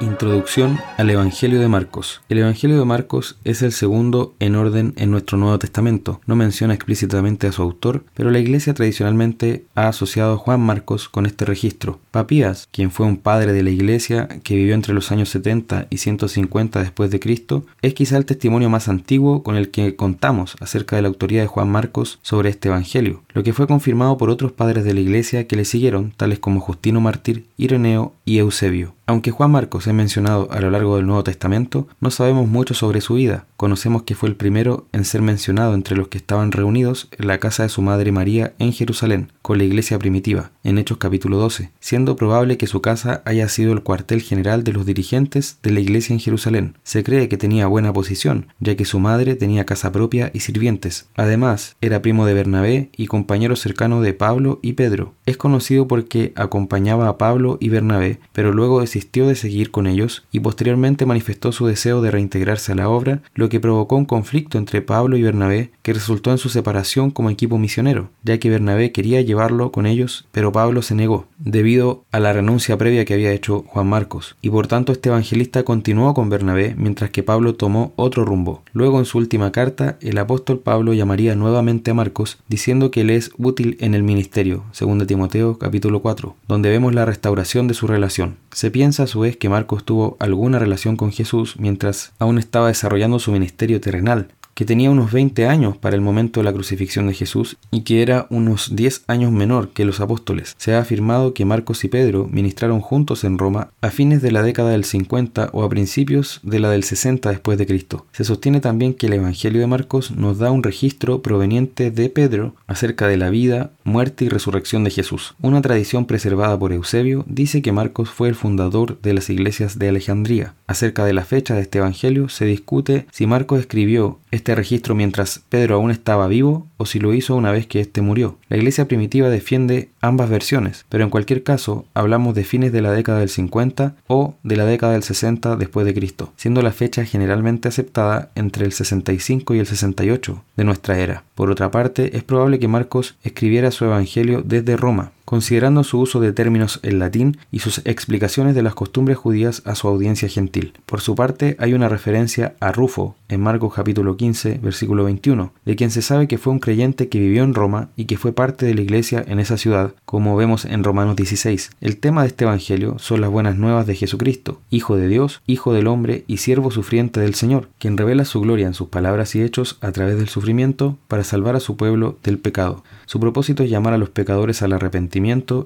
Introducción al Evangelio de Marcos. El Evangelio de Marcos es el segundo en orden en nuestro Nuevo Testamento. No menciona explícitamente a su autor, pero la Iglesia tradicionalmente ha asociado a Juan Marcos con este registro. Papías, quien fue un padre de la Iglesia que vivió entre los años 70 y 150 después de Cristo, es quizá el testimonio más antiguo con el que contamos acerca de la autoría de Juan Marcos sobre este Evangelio, lo que fue confirmado por otros padres de la Iglesia que le siguieron, tales como Justino Mártir, Ireneo y Eusebio. Aunque Juan Marcos es mencionado a lo largo del Nuevo Testamento, no sabemos mucho sobre su vida. Conocemos que fue el primero en ser mencionado entre los que estaban reunidos en la casa de su madre María en Jerusalén, con la iglesia primitiva, en Hechos capítulo 12, siendo probable que su casa haya sido el cuartel general de los dirigentes de la iglesia en Jerusalén. Se cree que tenía buena posición, ya que su madre tenía casa propia y sirvientes. Además, era primo de Bernabé y compañero cercano de Pablo y Pedro. Es conocido porque acompañaba a Pablo y Bernabé, pero luego de seguir con ellos y posteriormente manifestó su deseo de reintegrarse a la obra, lo que provocó un conflicto entre Pablo y Bernabé que resultó en su separación como equipo misionero, ya que Bernabé quería llevarlo con ellos, pero Pablo se negó, debido a la renuncia previa que había hecho Juan Marcos, y por tanto este evangelista continuó con Bernabé mientras que Pablo tomó otro rumbo. Luego en su última carta, el apóstol Pablo llamaría nuevamente a Marcos diciendo que él es útil en el ministerio, 2 Timoteo capítulo 4, donde vemos la restauración de su relación. Se piensa a su vez que Marcos tuvo alguna relación con Jesús mientras aún estaba desarrollando su ministerio terrenal, que tenía unos 20 años para el momento de la crucifixión de Jesús y que era unos 10 años menor que los apóstoles. Se ha afirmado que Marcos y Pedro ministraron juntos en Roma a fines de la década del 50 o a principios de la del 60 después de Cristo. Se sostiene también que el Evangelio de Marcos nos da un registro proveniente de Pedro acerca de la vida, muerte y resurrección de Jesús. Una tradición preservada por Eusebio dice que Marcos fue el fundador de las iglesias de Alejandría. Acerca de la fecha de este Evangelio se discute si Marcos escribió este registro mientras Pedro aún estaba vivo o si lo hizo una vez que éste murió. La iglesia primitiva defiende ambas versiones, pero en cualquier caso hablamos de fines de la década del 50 o de la década del 60 después de Cristo, siendo la fecha generalmente aceptada entre el 65 y el 68 de nuestra era. Por otra parte, es probable que Marcos escribiera su evangelio desde Roma, considerando su uso de términos en latín y sus explicaciones de las costumbres judías a su audiencia gentil. Por su parte, hay una referencia a Rufo en Marcos capítulo 15, versículo 21, de quien se sabe que fue un creyente que vivió en Roma y que fue parte de la iglesia en esa ciudad, como vemos en Romanos 16. El tema de este evangelio son las buenas nuevas de Jesucristo, Hijo de Dios, Hijo del hombre y siervo sufriente del Señor, quien revela su gloria en sus palabras y hechos a través del sufrimiento para salvar a su pueblo del pecado. Su propósito es llamar a los pecadores al arrepentimiento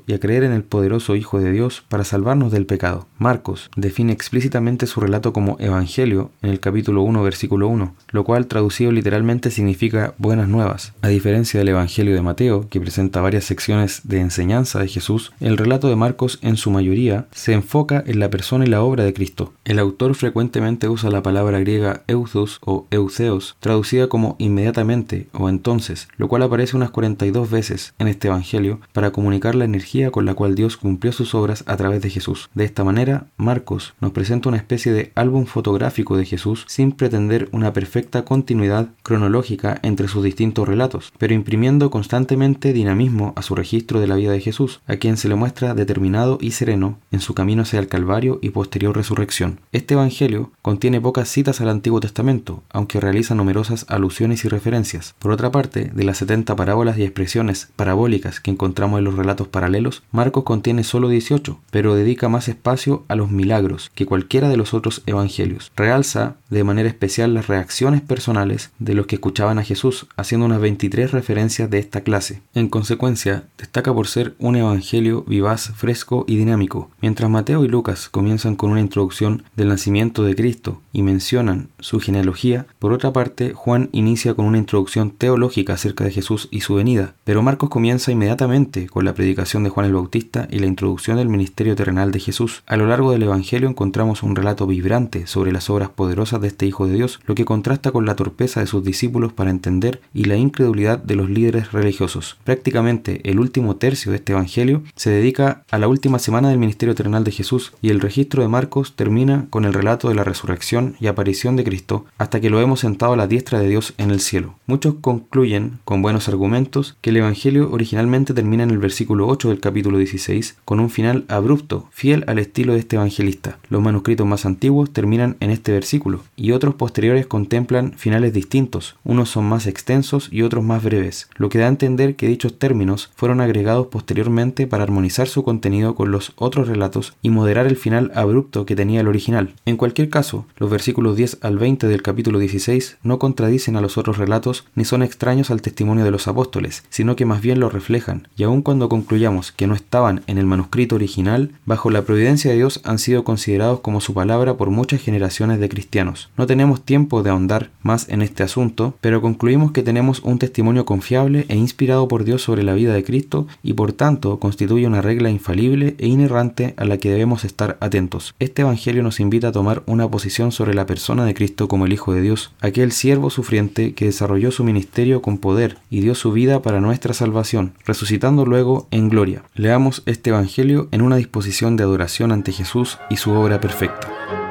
y a creer en el poderoso Hijo de Dios para salvarnos del pecado. Marcos define explícitamente su relato como Evangelio en el capítulo 1, versículo 1, lo cual traducido literalmente significa buenas nuevas. A diferencia del Evangelio de Mateo, que presenta varias secciones de enseñanza de Jesús, el relato de Marcos en su mayoría se enfoca en la persona y la obra de Cristo. El autor frecuentemente usa la palabra griega euthos o euceos, traducida como inmediatamente o entonces, lo cual aparece unas 42 veces en este Evangelio para comunicar la energía con la cual Dios cumplió sus obras a través de Jesús. De esta manera, Marcos nos presenta una especie de álbum fotográfico de Jesús sin pretender una perfecta continuidad cronológica entre sus distintos relatos, pero imprimiendo constantemente dinamismo a su registro de la vida de Jesús, a quien se le muestra determinado y sereno en su camino hacia el Calvario y posterior resurrección. Este Evangelio contiene pocas citas al Antiguo Testamento, aunque realiza numerosas alusiones y referencias. Por otra parte, de las 70 parábolas y expresiones parabólicas que encontramos en los relatos paralelos, Marcos contiene solo 18, pero dedica más espacio a los milagros que cualquiera de los otros evangelios. Realza de manera especial las reacciones personales de los que escuchaban a Jesús, haciendo unas 23 referencias de esta clase. En consecuencia, destaca por ser un evangelio vivaz, fresco y dinámico. Mientras Mateo y Lucas comienzan con una introducción del nacimiento de Cristo y mencionan su genealogía, por otra parte, Juan inicia con una introducción teológica acerca de Jesús y su venida, pero Marcos comienza inmediatamente con la predicación de Juan el Bautista y la introducción del ministerio terrenal de Jesús. A lo largo del Evangelio encontramos un relato vibrante sobre las obras poderosas de este Hijo de Dios, lo que contrasta con la torpeza de sus discípulos para entender y la incredulidad de los líderes religiosos. Prácticamente el último tercio de este Evangelio se dedica a la última semana del ministerio terrenal de Jesús y el registro de Marcos termina con el relato de la resurrección y aparición de Cristo hasta que lo hemos sentado a la diestra de Dios en el cielo. Muchos concluyen, con buenos argumentos, que el Evangelio originalmente termina en el versículo 8 del capítulo 16 con un final abrupto, fiel al estilo de este evangelista. Los manuscritos más antiguos terminan en este versículo y otros posteriores contemplan finales distintos, unos son más extensos y otros más breves, lo que da a entender que dichos términos fueron agregados posteriormente para armonizar su contenido con los otros relatos y moderar el final abrupto que tenía el original. En cualquier caso, los versículos 10 al 20 del capítulo 16 no contradicen a los otros relatos ni son extraños al testimonio de los apóstoles, sino que más bien lo reflejan, y aun cuando concluyamos que no estaban en el manuscrito original, bajo la providencia de Dios han sido considerados como su palabra por muchas generaciones de cristianos. No tenemos tiempo de ahondar más en este asunto, pero concluimos que tenemos un testimonio confiable e inspirado por Dios sobre la vida de Cristo y por tanto constituye una regla infalible e inerrante a la que debemos estar atentos. Este Evangelio nos invita a tomar una posición sobre la persona de Cristo como el Hijo de Dios, aquel siervo sufriente que desarrolló su ministerio con poder y dio su vida para nuestra salvación, resucitando luego en gloria. Leamos este Evangelio en una disposición de adoración ante Jesús y su obra perfecta.